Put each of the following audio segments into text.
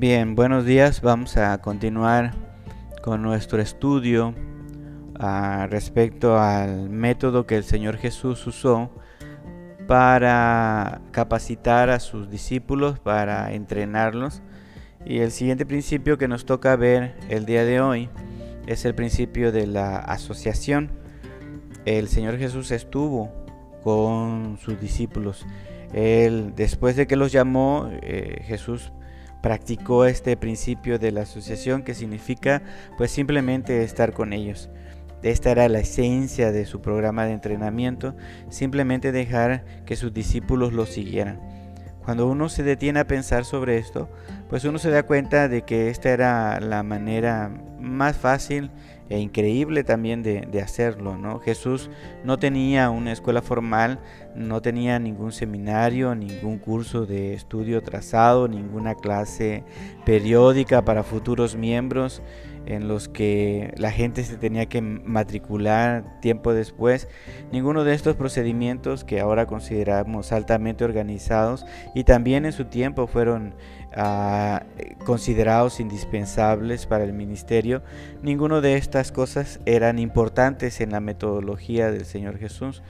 Bien, buenos días. Vamos a continuar con nuestro estudio ah, respecto al método que el Señor Jesús usó para capacitar a sus discípulos, para entrenarlos. Y el siguiente principio que nos toca ver el día de hoy es el principio de la asociación. El Señor Jesús estuvo con sus discípulos. Él, después de que los llamó, eh, Jesús practicó este principio de la asociación que significa pues simplemente estar con ellos. Esta era la esencia de su programa de entrenamiento, simplemente dejar que sus discípulos lo siguieran. Cuando uno se detiene a pensar sobre esto, pues uno se da cuenta de que esta era la manera más fácil e increíble también de, hacerlo. ¿no? Jesús no tenía una escuela formal, no tenía ningún seminario, ningún curso de estudio trazado, ninguna clase periódica para futuros miembros en los que la gente se tenía que matricular tiempo después. Ninguno de estos procedimientos que ahora consideramos altamente organizados y también en su tiempo fueron ah, considerados indispensables para el ministerio, ninguno de estas cosas eran importantes en la metodología del Señor Jesús.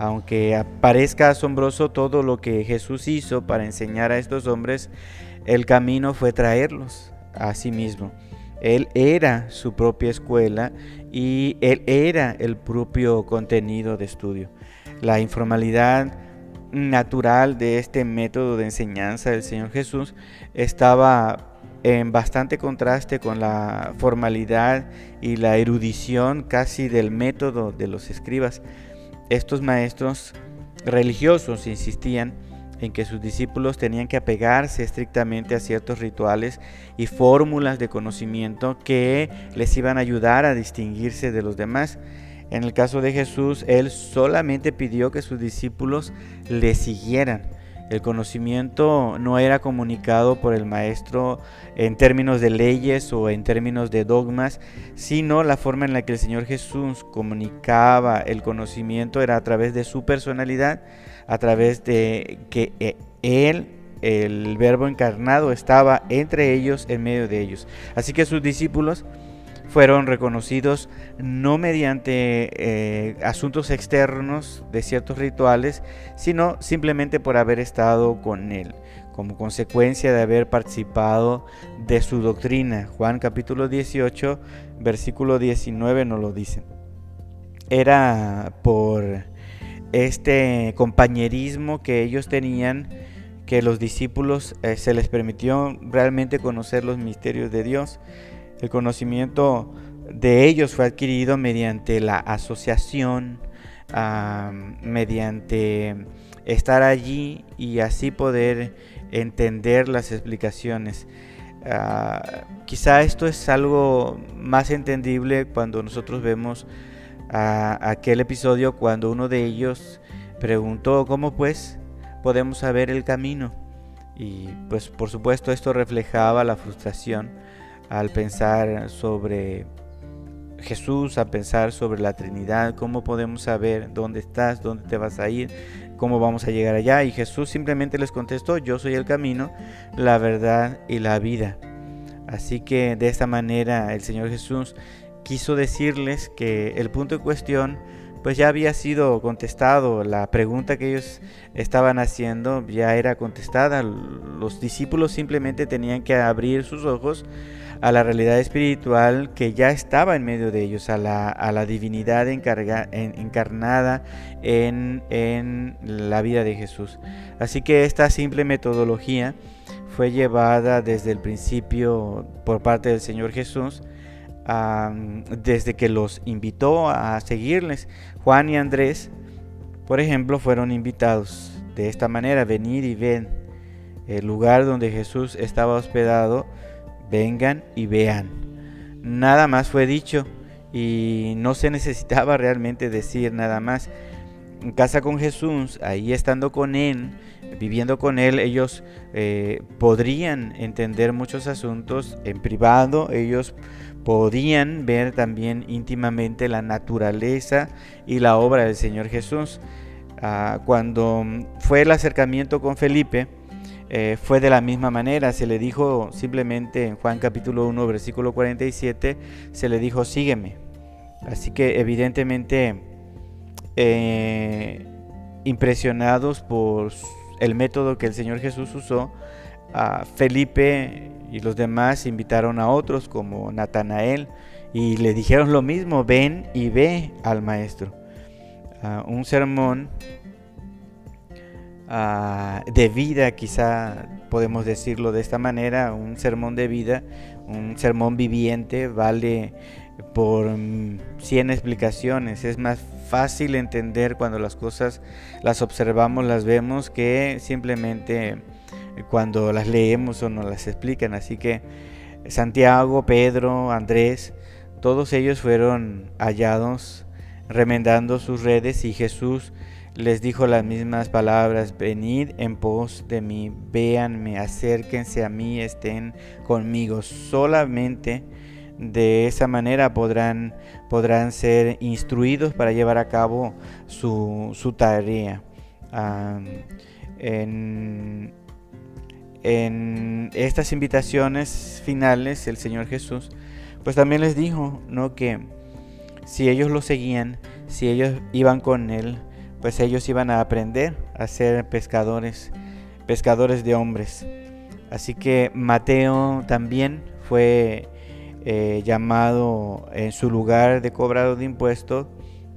Aunque parezca asombroso todo lo que Jesús hizo para enseñar a estos hombres, el camino fue traerlos a sí mismo. Él era su propia escuela y él era el propio contenido de estudio. La informalidad natural de este método de enseñanza del Señor Jesús estaba en bastante contraste con la formalidad y la erudición casi del método de los escribas. Estos maestros religiosos insistían en que sus discípulos tenían que apegarse estrictamente a ciertos rituales y fórmulas de conocimiento que les iban a ayudar a distinguirse de los demás. En el caso de Jesús, Él solamente pidió que sus discípulos le siguieran. El conocimiento no era comunicado por el maestro en términos de leyes o en términos de dogmas, sino la forma en la que el Señor Jesús comunicaba el conocimiento era a través de su personalidad, a través de que eh, Él, el verbo encarnado, estaba entre ellos, en medio de ellos. Así que sus discípulos fueron reconocidos no mediante eh, asuntos externos de ciertos rituales, sino simplemente por haber estado con Él, como consecuencia de haber participado de su doctrina. Juan capítulo 18, versículo 19 nos lo dice. Era por este compañerismo que ellos tenían que los discípulos eh, se les permitió realmente conocer los misterios de Dios el conocimiento de ellos fue adquirido mediante la asociación, mediante estar allí y así poder entender las explicaciones. Ah, quizá esto es algo más entendible cuando nosotros vemos aquel episodio cuando uno de ellos preguntó cómo pues podemos saber el camino y pues por supuesto esto reflejaba la frustración al pensar sobre Jesús, a pensar sobre la Trinidad, cómo podemos saber dónde estás, dónde te vas a ir, cómo vamos a llegar allá. Y Jesús simplemente les contestó, yo soy el camino, la verdad y la vida. Así que de esta manera el Señor Jesús quiso decirles que el punto en cuestión pues ya había sido contestado, la pregunta que ellos estaban haciendo ya era contestada, los discípulos simplemente tenían que abrir sus ojos a la realidad espiritual que ya estaba en medio de ellos, a la, divinidad encarnada en, en la vida de Jesús. Así que esta simple metodología fue llevada desde el principio por parte del Señor Jesús, desde que los invitó a seguirles. Juan y Andrés, por ejemplo, fueron invitados de esta manera, venir y ven el lugar donde Jesús estaba hospedado vengan y vean. Nada más fue dicho y no se necesitaba realmente decir nada más. En casa con Jesús, ahí estando con Él, viviendo con Él, ellos eh, podrían entender muchos asuntos en privado, ellos podían ver también íntimamente la naturaleza y la obra del Señor Jesús. Ah, cuando fue el acercamiento con Felipe, eh, fue de la misma manera. Se le dijo simplemente en Juan capítulo 1, versículo 47, se le dijo, sígueme. Así que evidentemente eh, impresionados por el método que el Señor Jesús usó, Felipe y los demás invitaron a otros como Natanael y le dijeron lo mismo, ven y ve al maestro. un sermón de vida, quizá podemos decirlo de esta manera, un sermón de vida, un sermón viviente, vale por 100 explicaciones. Es más fácil entender cuando las cosas las observamos, las vemos, que simplemente cuando las leemos o nos las explican. Así que Santiago, Pedro, Andrés, todos ellos fueron hallados remendando sus redes y Jesús les dijo las mismas palabras, venid en pos de mí, véanme, acérquense a mí, estén conmigo. Solamente de esa manera podrán, podrán ser instruidos para llevar a cabo su, su tarea. en, en estas invitaciones finales, el Señor Jesús, pues también les dijo, ¿no? Que si ellos lo seguían, si ellos iban con Él, pues ellos iban a aprender a ser pescadores, pescadores de hombres. Así que Mateo también fue eh, llamado en su lugar de cobrado de impuestos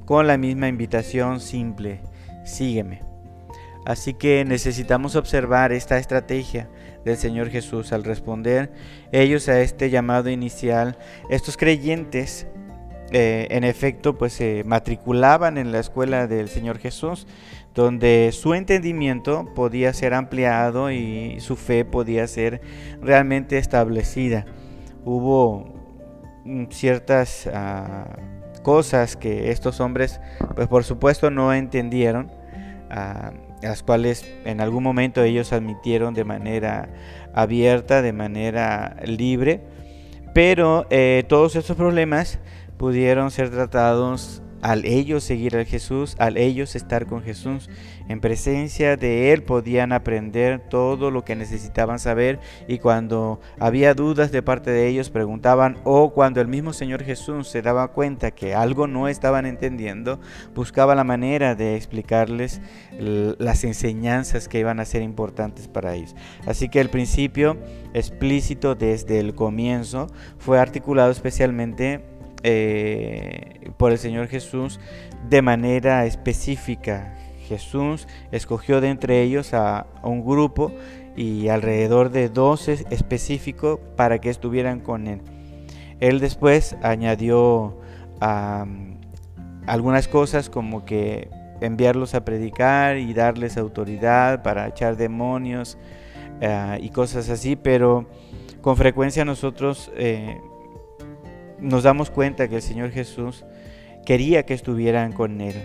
con la misma invitación simple, sígueme. Así que necesitamos observar esta estrategia del Señor Jesús al responder ellos a este llamado inicial. Estos creyentes eh, en efecto, pues se matriculaban en la escuela del Señor Jesús, donde su entendimiento podía ser ampliado y su fe podía ser realmente establecida. Hubo mm, ciertas ah, cosas que estos hombres, pues por supuesto no entendieron, ah, las cuales en algún momento ellos admitieron de manera abierta, de manera libre, pero eh, todos estos problemas pudieron ser tratados al ellos seguir a Jesús, al ellos estar con Jesús, en presencia de Él podían aprender todo lo que necesitaban saber y cuando había dudas de parte de ellos preguntaban o cuando el mismo Señor Jesús se daba cuenta que algo no estaban entendiendo, buscaba la manera de explicarles las enseñanzas que iban a ser importantes para ellos. Así que el principio explícito desde el comienzo fue articulado especialmente eh, por el Señor Jesús de manera específica. Jesús escogió de entre ellos a, un grupo y alrededor de 12 específicos para que estuvieran con él. Él después añadió algunas cosas como que enviarlos a predicar y darles autoridad para echar demonios eh, y cosas así, pero con frecuencia nosotros eh, nos damos cuenta que el Señor Jesús quería que estuvieran con Él,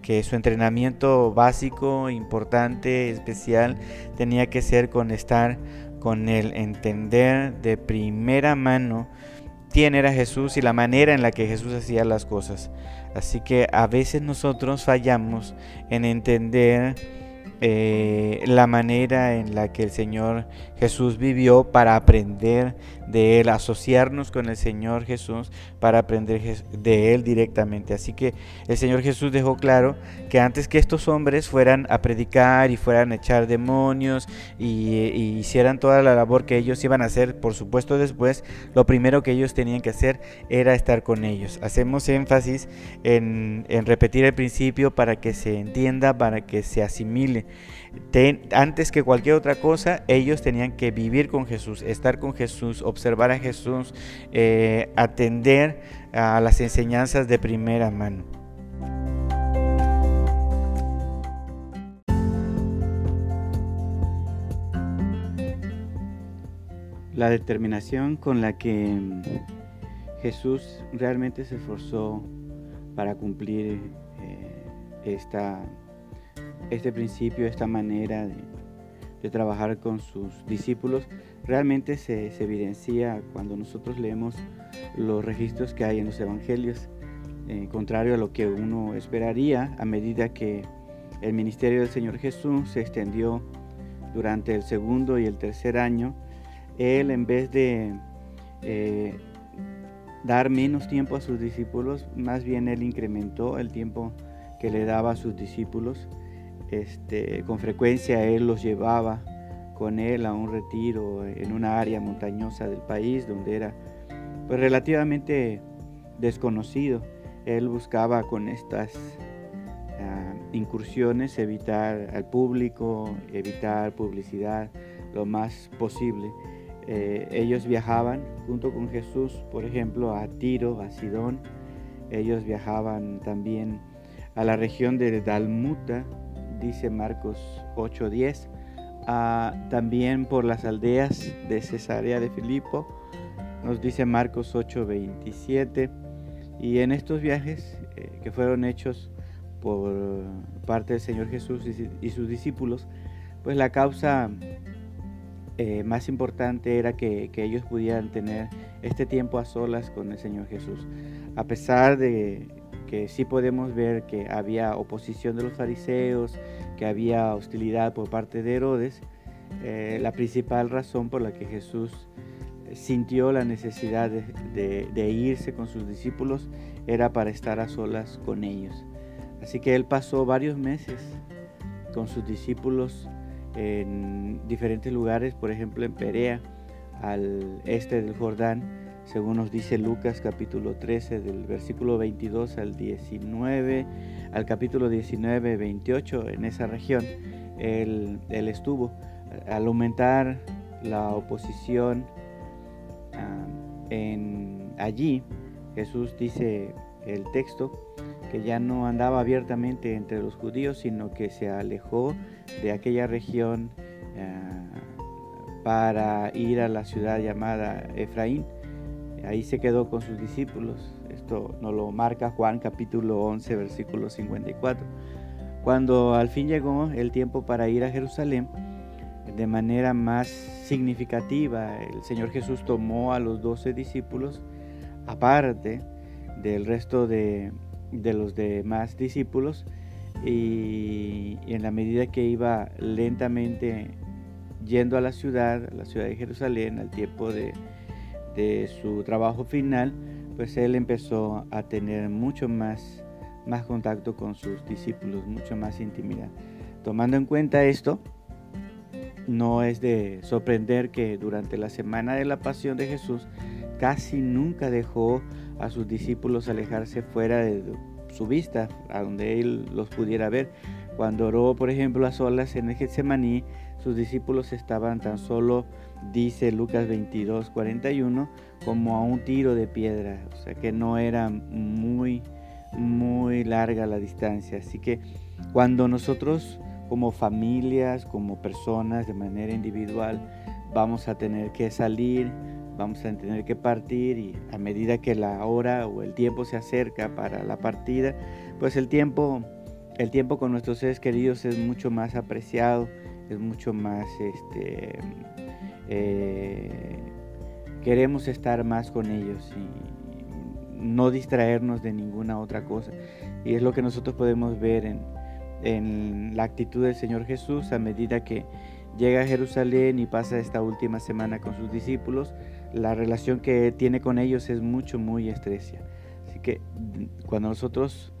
que su entrenamiento básico, importante, especial, tenía que ser con estar con Él, entender de primera mano quién era Jesús y la manera en la que Jesús hacía las cosas. Así que a veces nosotros fallamos en entender eh, la manera en la que el Señor Jesús vivió para aprender de Él, asociarnos con el Señor Jesús para aprender de Él directamente. Así que el Señor Jesús dejó claro que antes que estos hombres fueran a predicar y fueran a echar demonios y, hicieran toda la labor que ellos iban a hacer, por supuesto después, lo primero que ellos tenían que hacer era estar con ellos. Hacemos énfasis en, en repetir el principio para que se entienda, para que se asimile antes que cualquier otra cosa, ellos tenían que vivir con Jesús, estar con Jesús, observar a Jesús, eh, atender a las enseñanzas de primera mano. La determinación con la que Jesús realmente se esforzó para cumplir eh, esta este principio, esta manera de, trabajar con sus discípulos, realmente se, evidencia cuando nosotros leemos los registros que hay en los evangelios, eh, contrario a lo que uno esperaría a medida que el ministerio del Señor Jesús se extendió durante el segundo y el tercer año, él en vez de eh, dar menos tiempo a sus discípulos, más bien él incrementó el tiempo que le daba a sus discípulos. Este, con frecuencia él los llevaba con él a un retiro en una área montañosa del país donde era pues, relativamente desconocido. Él buscaba con estas ah, incursiones evitar al público, evitar publicidad lo más posible. Eh, ellos viajaban junto con Jesús, por ejemplo, a Tiro, a Sidón. Ellos viajaban también a la región de Dalmuta, dice Marcos 8:10, también por las aldeas de Cesarea de Filipo, nos dice Marcos 8:27. Y en estos viajes eh, que fueron hechos por parte del Señor Jesús y, sus discípulos, pues la causa eh, más importante era que, ellos pudieran tener este tiempo a solas con el Señor Jesús. A pesar de que sí podemos ver que había oposición de los fariseos, que había hostilidad por parte de Herodes, eh, la principal razón por la que Jesús sintió la necesidad de, irse con sus discípulos era para estar a solas con ellos. Así que él pasó varios meses con sus discípulos en diferentes lugares, por ejemplo en Perea, al este del Jordán, según nos dice Lucas capítulo 13 del versículo 22 al 19, al capítulo 19, 28, en esa región, él, él estuvo. Al aumentar la oposición en, allí Jesús dice el texto que ya no andaba abiertamente entre los judíos, sino que se alejó de aquella región ah, para ir a la ciudad llamada Efraín. Ahí se quedó con sus discípulos. Esto nos lo marca Juan capítulo 11, versículo 54. Cuando al fin llegó el tiempo para ir a Jerusalén, de manera más significativa, el Señor Jesús tomó a los doce discípulos aparte del resto de, los demás discípulos y, en la medida que iba lentamente yendo a la ciudad, a la ciudad de Jerusalén, al tiempo de, de su trabajo final, pues él empezó a tener mucho más, más contacto con sus discípulos, mucho más intimidad. Tomando en cuenta esto, no es de sorprender que durante la semana de la pasión de Jesús casi nunca dejó a sus discípulos alejarse fuera de su vista, a donde él los pudiera ver. Cuando oró, por ejemplo, a solas en el Getsemaní, sus discípulos estaban tan solo, dice Lucas 22, 41, como a un tiro de piedra, o sea que no era muy, muy larga la distancia. Así que cuando nosotros como familias, como personas, de manera individual, vamos a tener que salir, vamos a tener que partir y a medida que la hora o el tiempo se acerca para la partida, pues el tiempo, el tiempo con nuestros seres queridos es mucho más apreciado, es mucho más, este, eh, queremos estar más con ellos y no distraernos de ninguna otra cosa. Y es lo que nosotros podemos ver en, en la actitud del Señor Jesús a medida que llega a Jerusalén y pasa esta última semana con sus discípulos, la relación que tiene con ellos es mucho, muy estrecha. Así que cuando nosotros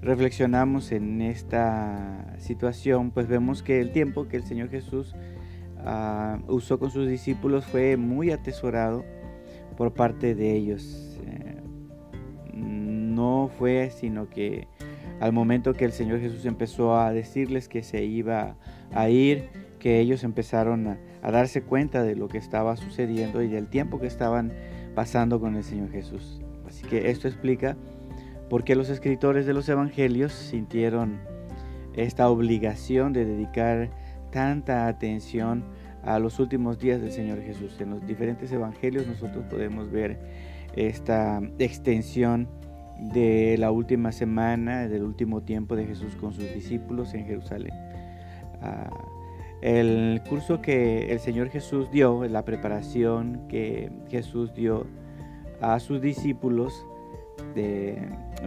reflexionamos en esta situación, pues vemos que el tiempo que el Señor Jesús ah, usó con sus discípulos fue muy atesorado por parte de ellos. Eh, no fue sino que al momento que el Señor Jesús empezó a decirles que se iba a ir, que ellos empezaron a, darse cuenta de lo que estaba sucediendo y del tiempo que estaban pasando con el Señor Jesús. Así que esto explica por qué los escritores de los evangelios sintieron esta obligación de dedicar tanta atención a los últimos días del Señor Jesús. En los diferentes evangelios nosotros podemos ver esta extensión de la última semana, del último tiempo de Jesús con sus discípulos en Jerusalén. Ah, el curso que el Señor Jesús dio, la preparación que Jesús dio a sus discípulos,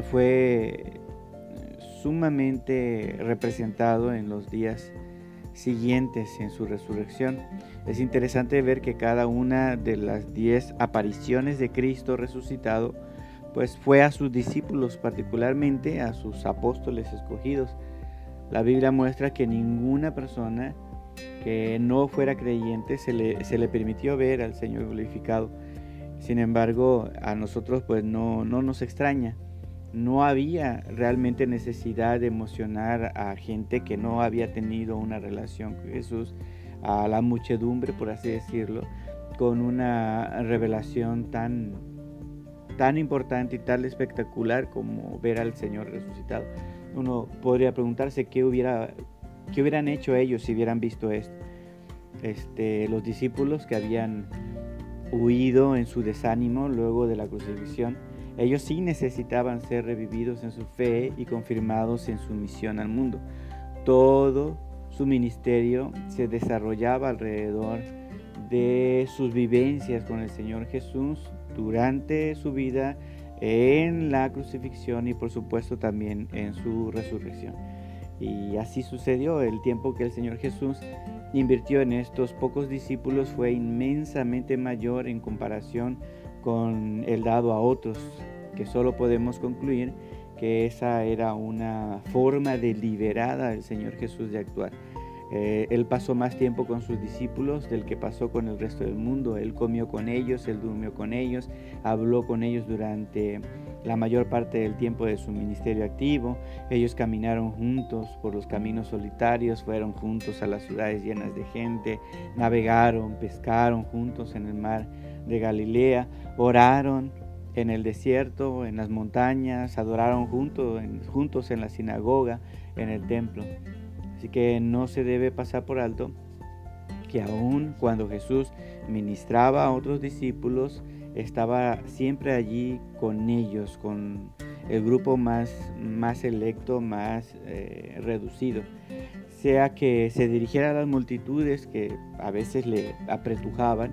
fue sumamente representado en los días siguientes en su resurrección. Es interesante ver que cada una de las diez apariciones de Cristo resucitado, pues fue a sus discípulos, particularmente a sus apóstoles escogidos. La Biblia muestra que ninguna persona que no fuera creyente se le, se le permitió ver al Señor glorificado. Sin embargo, a nosotros pues no, no nos extraña no había realmente necesidad de emocionar a gente que no había tenido una relación con Jesús, a la muchedumbre, por así decirlo, con una revelación tan, tan importante y tan espectacular como ver al Señor resucitado. Uno podría preguntarse qué, hubiera, qué hubieran hecho ellos si hubieran visto esto. Este, los discípulos que habían huido en su desánimo luego de la crucifixión, ellos sí necesitaban ser revividos en su fe y confirmados en su misión al mundo. Todo su ministerio se desarrollaba alrededor de sus vivencias con el Señor Jesús durante su vida en la crucifixión y por supuesto también en su resurrección. Y así sucedió. El tiempo que el Señor Jesús invirtió en estos pocos discípulos fue inmensamente mayor en comparación con el dado a otros, que solo podemos concluir que esa era una forma deliberada del Señor Jesús de actuar. Eh, él pasó más tiempo con sus discípulos del que pasó con el resto del mundo. Él comió con ellos, él durmió con ellos, habló con ellos durante la mayor parte del tiempo de su ministerio activo. Ellos caminaron juntos por los caminos solitarios, fueron juntos a las ciudades llenas de gente, navegaron, pescaron juntos en el mar de Galilea, oraron en el desierto, en las montañas, adoraron juntos juntos en la sinagoga, en el templo. Así que no se debe pasar por alto que aun cuando Jesús ministraba a otros discípulos, estaba siempre allí con ellos, con el grupo más, más selecto, más eh, reducido. Sea que se dirigiera a las multitudes que a veces le apretujaban,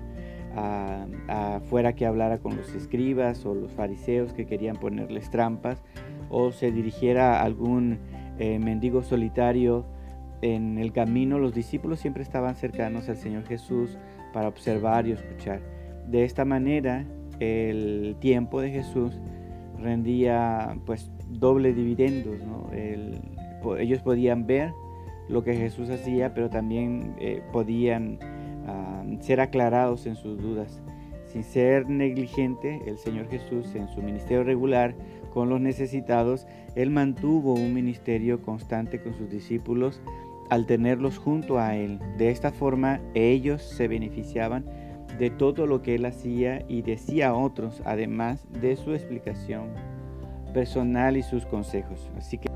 a, fuera que hablara con los escribas o los fariseos que querían ponerles trampas, o se dirigiera a algún eh, mendigo solitario en el camino, los discípulos siempre estaban cercanos al Señor Jesús para observar y escuchar. De esta manera, el tiempo de Jesús rendía pues doble dividendos. ellos podían ver lo que Jesús hacía, pero también eh, podían ser aclarados en sus dudas. Sin ser negligente, el Señor Jesús en su ministerio regular con los necesitados, Él mantuvo un ministerio constante con sus discípulos al tenerlos junto a Él. De esta forma, ellos se beneficiaban de todo lo que Él hacía y decía a otros, además de su explicación personal y sus consejos. Así que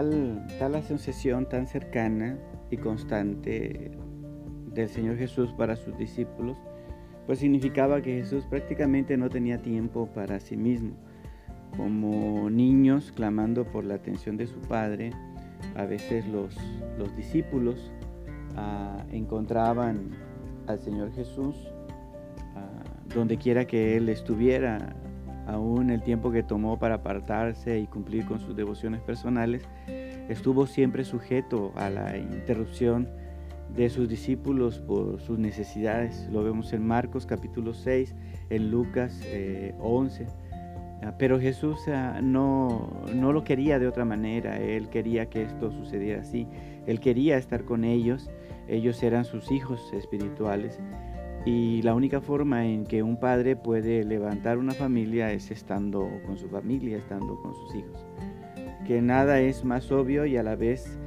tal, tal asociación tan cercana y constante del Señor Jesús para sus discípulos, pues significaba que Jesús prácticamente no tenía tiempo para sí mismo. Como niños clamando por la atención de su Padre, a veces los, los discípulos ah, encontraban al Señor Jesús ah, donde quiera que Él estuviera, aún el tiempo que tomó para apartarse y cumplir con sus devociones personales, estuvo siempre sujeto a la interrupción de sus discípulos por sus necesidades. Lo vemos en Marcos capítulo 6, en Lucas 11. Eh, ah, pero Jesús ah, no, no lo quería de otra manera, Él quería que esto sucediera así, Él quería estar con ellos, ellos eran sus hijos espirituales y la única forma en que un padre puede levantar una familia es estando con su familia, estando con sus hijos. Que nada es más obvio y a la vez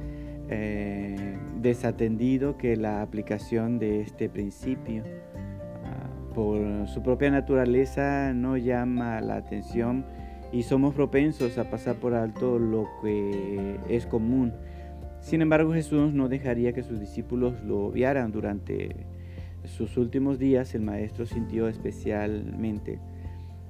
eh, desatendido que la aplicación de este principio. Ah, por su propia naturaleza no llama la atención y somos propensos a pasar por alto lo que es común. Sin embargo, Jesús no dejaría que sus discípulos lo obviaran durante sus últimos días el maestro sintió especialmente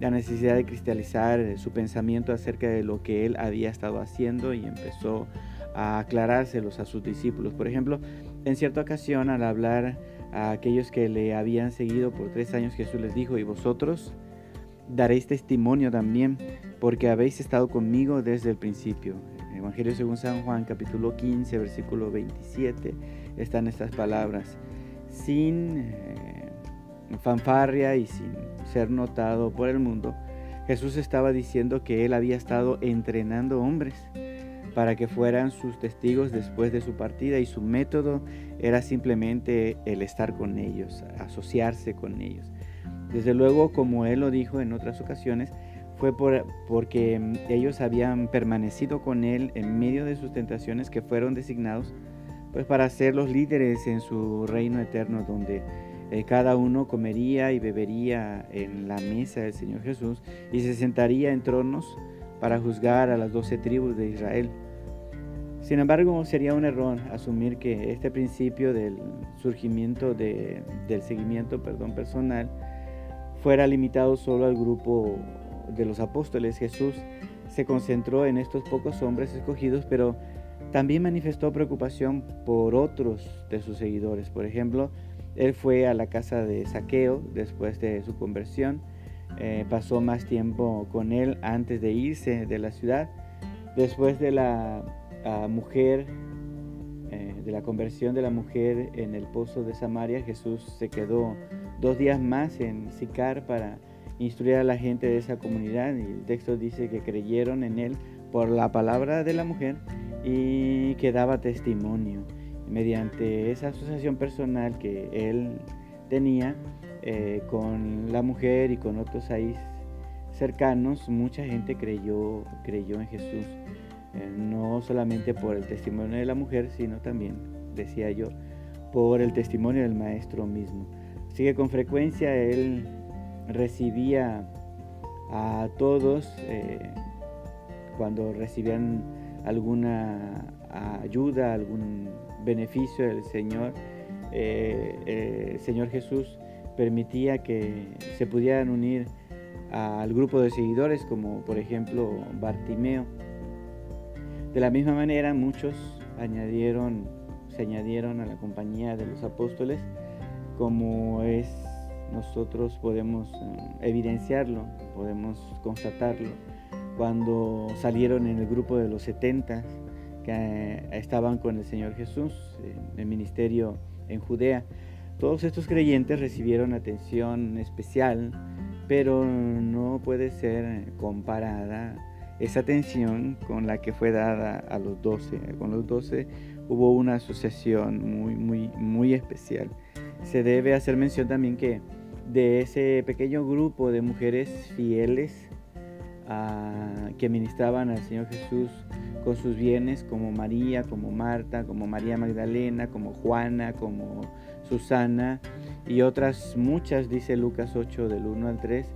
la necesidad de cristalizar su pensamiento acerca de lo que él había estado haciendo y empezó a aclarárselos a sus discípulos. Por ejemplo, en cierta ocasión al hablar a aquellos que le habían seguido por tres años, Jesús les dijo, ¿y vosotros daréis testimonio también, porque habéis estado conmigo desde el principio. Evangelio según San Juan, capítulo 15, versículo 27, están estas palabras. Sin eh, fanfarria y sin ser notado por el mundo, Jesús estaba diciendo que él había estado entrenando hombres para que fueran sus testigos después de su partida y su método era simplemente el estar con ellos, asociarse con ellos. Desde luego, como él lo dijo en otras ocasiones, fue por, porque ellos habían permanecido con él en medio de sus tentaciones que fueron designados pues para ser los líderes en su reino eterno donde eh, cada uno comería y bebería en la mesa del Señor Jesús y se sentaría en tronos para juzgar a las doce tribus de Israel. Sin embargo, sería un error asumir que este principio del surgimiento del seguimiento perdón, personal fuera limitado solo al grupo de los apóstoles. Jesús se concentró en estos pocos hombres escogidos, pero también manifestó preocupación por otros de sus seguidores. Por ejemplo, él fue a la casa de Saqueo después de su conversión, eh, pasó más tiempo con él antes de irse de la ciudad. Después de la mujer, eh, de la conversión de la mujer en el pozo de Samaria, Jesús se quedó dos días más en Sicar para instruir a la gente de esa comunidad y el texto dice que creyeron en él por la palabra de la mujer y que daba testimonio. Mediante esa asociación personal que él tenía eh, con la mujer y con otros ahí cercanos, mucha gente creyó, creyó en Jesús. Eh, no solamente por el testimonio de la mujer, sino también, decía yo, por el testimonio del maestro mismo. Así que con frecuencia él recibía a todos eh, cuando recibían alguna ayuda, algún beneficio del Señor. Eh, el Señor Jesús permitía que se pudieran unir al grupo de seguidores, como por ejemplo Bartimeo de la misma manera, muchos añadieron, se añadieron a la compañía de los apóstoles, como es nosotros podemos eh, evidenciarlo, podemos constatarlo, cuando salieron en el grupo de los 70 que eh, estaban con el Señor Jesús en el ministerio en Judea. Todos estos creyentes recibieron atención especial, pero no puede ser comparada esa atención con la que fue dada a los doce. Con los doce hubo una asociación muy, muy, muy especial. Se debe hacer mención también que de ese pequeño grupo de mujeres fieles que ministraban al Señor Jesús con sus bienes, como María, como Marta, como María Magdalena, como Juana, como Susana y otras muchas, dice Lucas 8 del 1 al 3,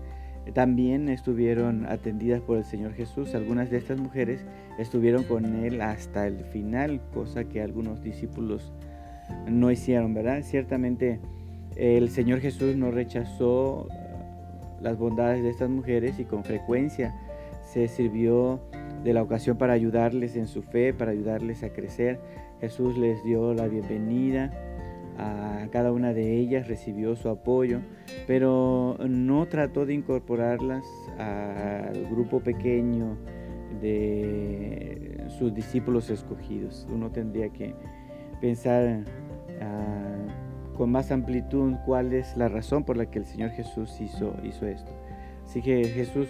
también estuvieron atendidas por el Señor Jesús. Algunas de estas mujeres estuvieron con Él hasta el final, cosa que algunos discípulos no hicieron, ¿verdad? Ciertamente el Señor Jesús no rechazó las bondades de estas mujeres y con frecuencia se sirvió de la ocasión para ayudarles en su fe, para ayudarles a crecer. Jesús les dio la bienvenida a cada una de ellas, recibió su apoyo, pero no trató de incorporarlas al grupo pequeño de sus discípulos escogidos. Uno tendría que pensar ah, con más amplitud cuál es la razón por la que el Señor Jesús hizo, esto. Así que Jesús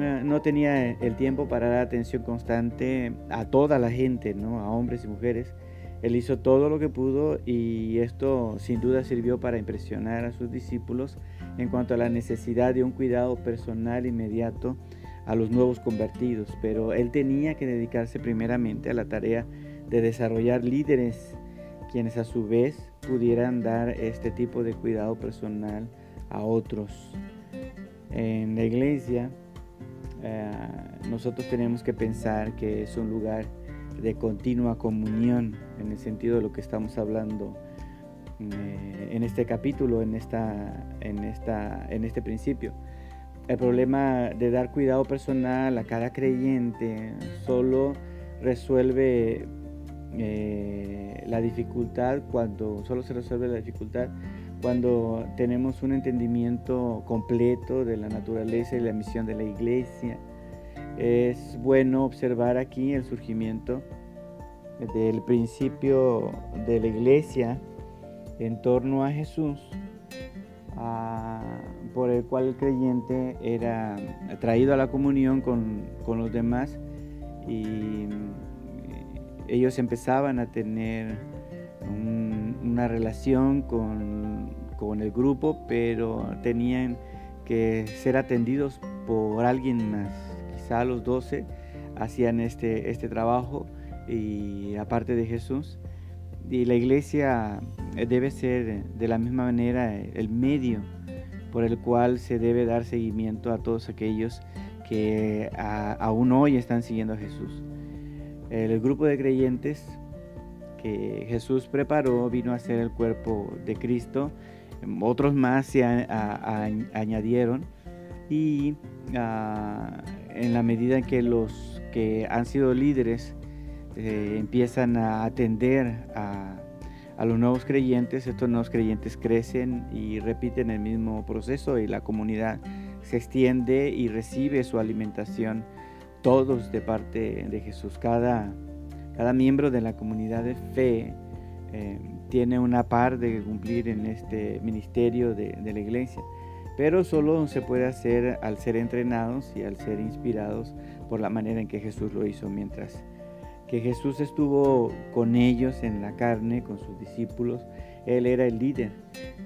ah, no tenía el tiempo para dar atención constante a toda la gente, ¿no? a hombres y mujeres, él hizo todo lo que pudo y esto sin duda sirvió para impresionar a sus discípulos en cuanto a la necesidad de un cuidado personal inmediato a los nuevos convertidos, pero él tenía que dedicarse primeramente a la tarea de desarrollar líderes quienes a su vez pudieran dar este tipo de cuidado personal a otros. En la iglesia eh, nosotros tenemos que pensar que es un lugar de continua comunión, en el sentido de lo que estamos hablando eh, en este capítulo, en, esta, en, esta, en este principio. El problema de dar cuidado personal a cada creyente solo resuelve eh, la dificultad cuando solo se resuelve la dificultad cuando tenemos un entendimiento completo de la naturaleza y la misión de la iglesia. Es bueno observar aquí el surgimiento del principio de la iglesia en torno a Jesús, por el cual el creyente era traído a la comunión con, los demás y ellos empezaban a tener una relación con, con, el grupo, pero tenían que ser atendidos por alguien más. Quizá los doce hacían este, este trabajo y aparte de Jesús. Y la iglesia debe ser de la misma manera el medio por el cual se debe dar seguimiento a todos aquellos que aún hoy están siguiendo a Jesús. El grupo de creyentes que Jesús preparó vino a ser el cuerpo de Cristo. Otros más se añadieron y ah, en la medida en que los que han sido líderes eh, empiezan a atender a, los nuevos creyentes, estos nuevos creyentes crecen y repiten el mismo proceso y la comunidad se extiende y recibe su alimentación todos de parte de Jesús. Cada, cada miembro de la comunidad de fe eh, tiene una par de cumplir en este ministerio de, de la iglesia, pero solo se puede hacer al ser entrenados y al ser inspirados por la manera en que Jesús lo hizo mientras que Jesús estuvo con ellos en la carne, con sus discípulos, Él era el líder.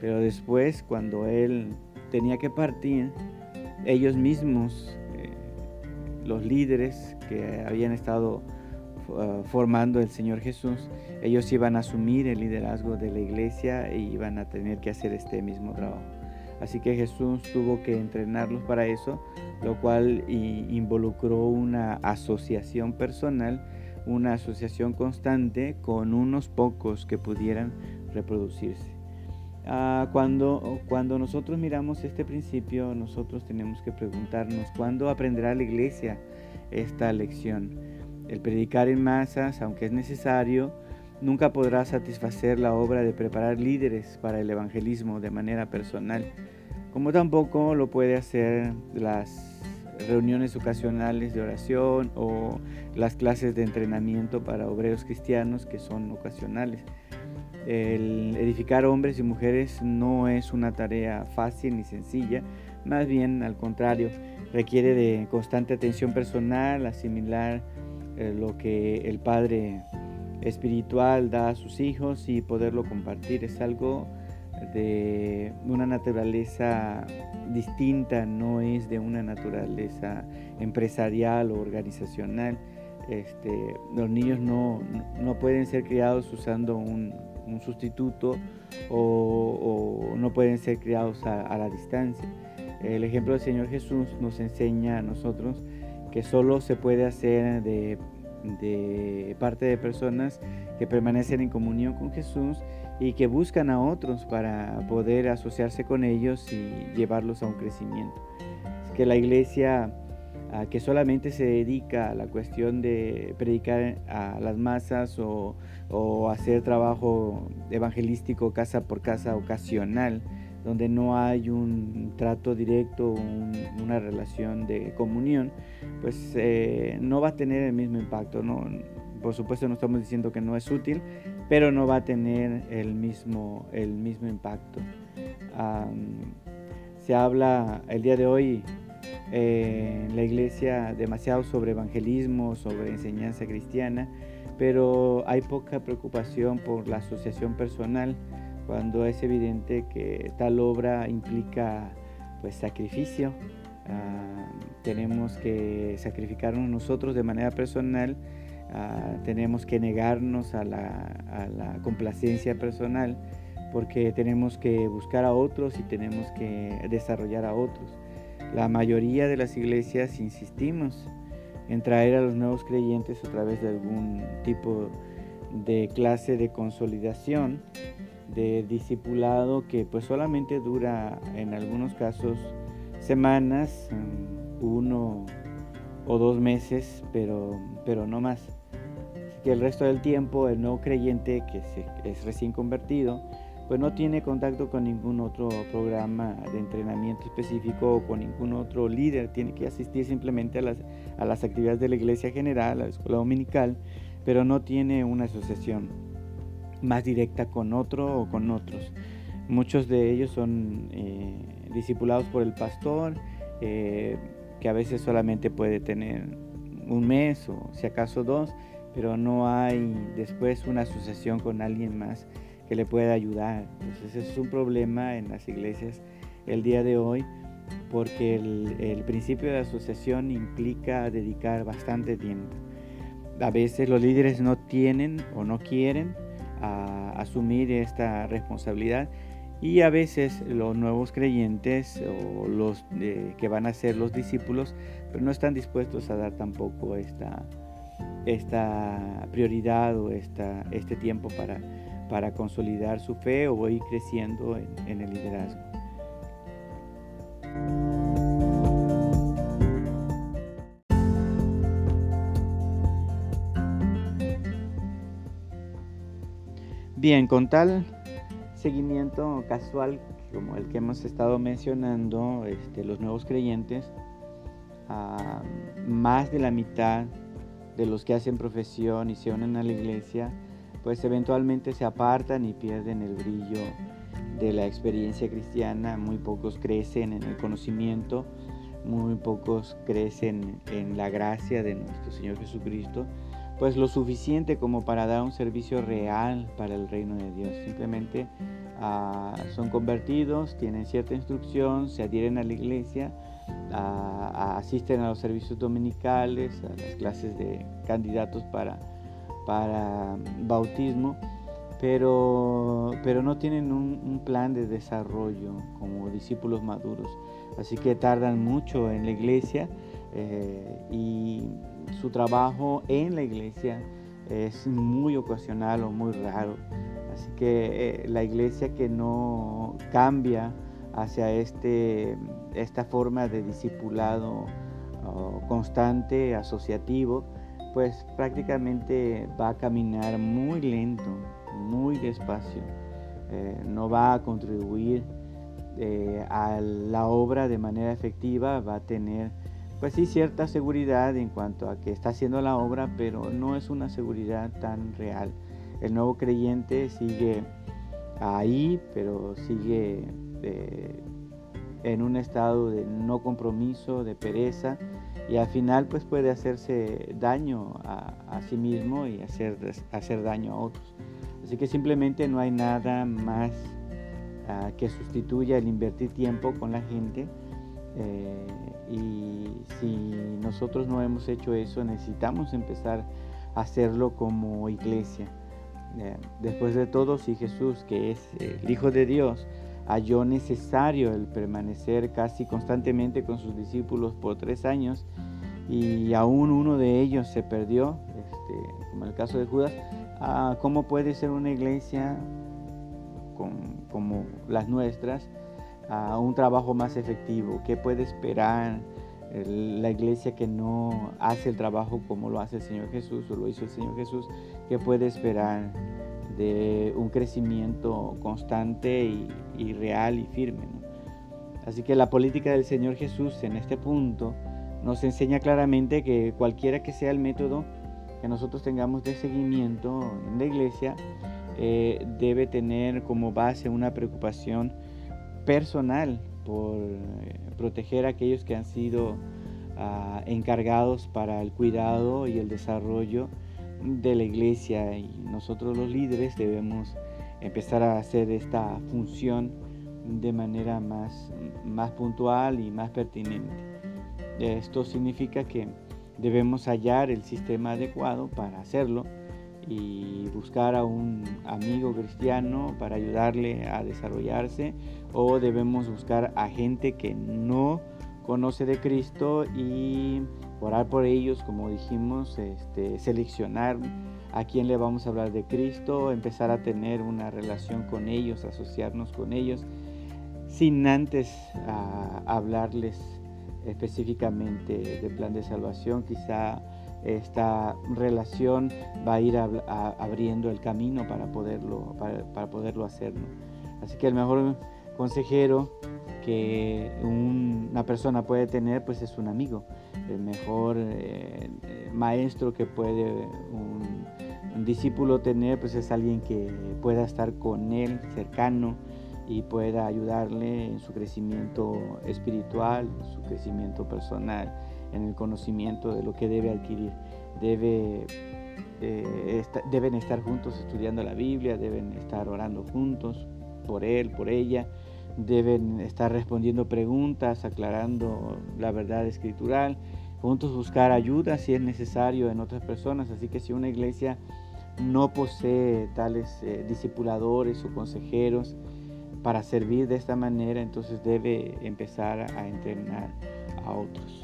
Pero después, cuando Él tenía que partir, ellos mismos, los líderes que habían estado uh, formando el Señor Jesús, ellos iban a asumir el liderazgo de la iglesia y iban a tener que hacer este mismo trabajo. Así que Jesús tuvo que entrenarlos para eso, lo cual involucró una asociación personal una asociación constante con unos pocos que pudieran reproducirse. Ah, cuando, cuando nosotros miramos este principio, nosotros tenemos que preguntarnos, ¿cuándo aprenderá la iglesia esta lección? El predicar en masas, aunque es necesario, nunca podrá satisfacer la obra de preparar líderes para el evangelismo de manera personal, como tampoco lo puede hacer las reuniones ocasionales de oración o las clases de entrenamiento para obreros cristianos que son ocasionales. El edificar hombres y mujeres no es una tarea fácil ni sencilla, más bien al contrario, requiere de constante atención personal, asimilar eh, lo que el Padre espiritual da a sus hijos y poderlo compartir. Es algo de una naturaleza distinta, no es de una naturaleza empresarial o organizacional. Este, los niños no, pueden ser criados usando un, sustituto o, no pueden ser criados a, la distancia. El ejemplo del Señor Jesús nos enseña a nosotros que solo se puede hacer de, de parte de personas que permanecen en comunión con Jesús y que buscan a otros para poder asociarse con ellos y llevarlos a un crecimiento. Es que la iglesia que solamente se dedica a la cuestión de predicar a las masas o, hacer trabajo evangelístico casa por casa ocasional, donde no hay un trato directo, una relación de comunión, pues eh, no va a tener el mismo impacto. ¿no? Por supuesto no estamos diciendo que no es útil, pero no va a tener el mismo, el mismo impacto. se habla el día de hoy eh, la iglesia demasiado sobre evangelismo, sobre enseñanza cristiana, pero hay poca preocupación por la asociación personal cuando es evidente que tal obra implica pues sacrificio. tenemos que sacrificarnos nosotros de manera personal Ah, tenemos que negarnos a la, complacencia personal porque tenemos que buscar a otros y tenemos que desarrollar a otros. La mayoría de las iglesias insistimos en traer a los nuevos creyentes a través de algún tipo de clase de consolidación, de discipulado que pues solamente dura en algunos casos semanas, mm, uno o dos meses, pero, pero no más. Que el resto del tiempo el nuevo creyente que es recién convertido, pues no tiene contacto con ningún otro programa de entrenamiento específico o con ningún otro líder, tiene que asistir simplemente a las, a las actividades de la iglesia general, a la escuela dominical, pero no tiene una asociación más directa con otro o con otros. Muchos de ellos son eh, discipulados por el pastor, eh, que a veces solamente puede tener un mes o si acaso dos, pero no hay después una asociación con alguien más que le pueda ayudar. Entonces ese es un problema en las iglesias el día de hoy porque el, principio de asociación implica dedicar bastante tiempo. A veces los líderes no tienen o no quieren asumir esta responsabilidad y a veces los nuevos creyentes o los que van a ser los discípulos pero no están dispuestos a dar tampoco esta, esta prioridad o esta, este tiempo para para consolidar su fe o ir creciendo en, el liderazgo. Bien, con tal seguimiento casual como el que hemos estado mencionando, este, los nuevos creyentes, más de la mitad de los que hacen profesión y se unen a la iglesia pues eventualmente se apartan y pierden el brillo de la experiencia cristiana, muy pocos crecen en el conocimiento, muy pocos crecen en la gracia de nuestro Señor Jesucristo, pues lo suficiente como para dar un servicio real para el reino de Dios. Simplemente ah, son convertidos, tienen cierta instrucción, se adhieren a la iglesia, ah, asisten a los servicios dominicales, a las clases de candidatos para para bautismo, pero, pero no tienen un, plan de desarrollo como discípulos maduros. Así que tardan mucho en la iglesia eh, y su trabajo en la iglesia es muy ocasional o muy raro. Así que eh, la iglesia que no cambia hacia este, esta forma de discipulado oh, constante, asociativo, pues prácticamente va a caminar muy lento, muy despacio. Eh, no va a contribuir eh, a la obra de manera efectiva, va a tener pues sí cierta seguridad en cuanto a que está haciendo la obra, pero no es una seguridad tan real. El nuevo creyente sigue ahí, pero sigue eh, en un estado de no compromiso, de pereza, y al final pues puede hacerse daño a, sí mismo y hacer, hacer daño a otros. Así que simplemente no hay nada más ah, que sustituya el invertir tiempo con la gente eh, y si nosotros no hemos hecho eso necesitamos empezar a hacerlo como iglesia. Eh, después de todo, si Jesús, que es el Hijo de Dios, halló necesario el permanecer casi constantemente con sus discípulos por tres años y aún uno de ellos se perdió, este, como el caso de Judas, ah, ¿cómo puede ser una iglesia como las nuestras a un trabajo más efectivo? ¿Qué puede esperar la iglesia que no hace el trabajo como lo hace el Señor Jesús o lo hizo el Señor Jesús? ¿Qué puede esperar? De un crecimiento constante y, real y firme. Así que la política del Señor Jesús en este punto nos enseña claramente que cualquiera que sea el método que nosotros tengamos de seguimiento en la iglesia, eh, debe tener como base una preocupación personal por eh, proteger a aquellos que han sido ah, encargados para el cuidado y el desarrollo de la iglesia y nosotros los líderes debemos empezar a hacer esta función de manera más, más puntual y más pertinente. Esto significa que debemos hallar el sistema adecuado para hacerlo y buscar a un amigo cristiano para ayudarle a desarrollarse o debemos buscar a gente que no conoce de Cristo y orar por ellos, como dijimos, este, seleccionar a quién le vamos a hablar de Cristo, empezar a tener una relación con ellos, asociarnos con ellos, sin antes hablarles específicamente del plan de salvación. Quizá esta relación va a ir abriendo el camino para poderlo, para, poderlo hacer. Así que el mejor consejero que una persona puede tener pues es un amigo. El mejor eh, maestro que puede un, un, discípulo tener pues es alguien que pueda estar con él cercano y pueda ayudarle en su crecimiento espiritual, en su crecimiento personal, en el conocimiento de lo que debe adquirir. Debe eh, deben estar juntos estudiando la Biblia, deben estar orando juntos por él, por ella, deben estar respondiendo preguntas, aclarando la verdad escritural, juntos buscar ayuda si es necesario en otras personas. Así que si una iglesia no posee tales eh, discipuladores o consejeros para servir de esta manera, entonces debe empezar a entrenar a otros.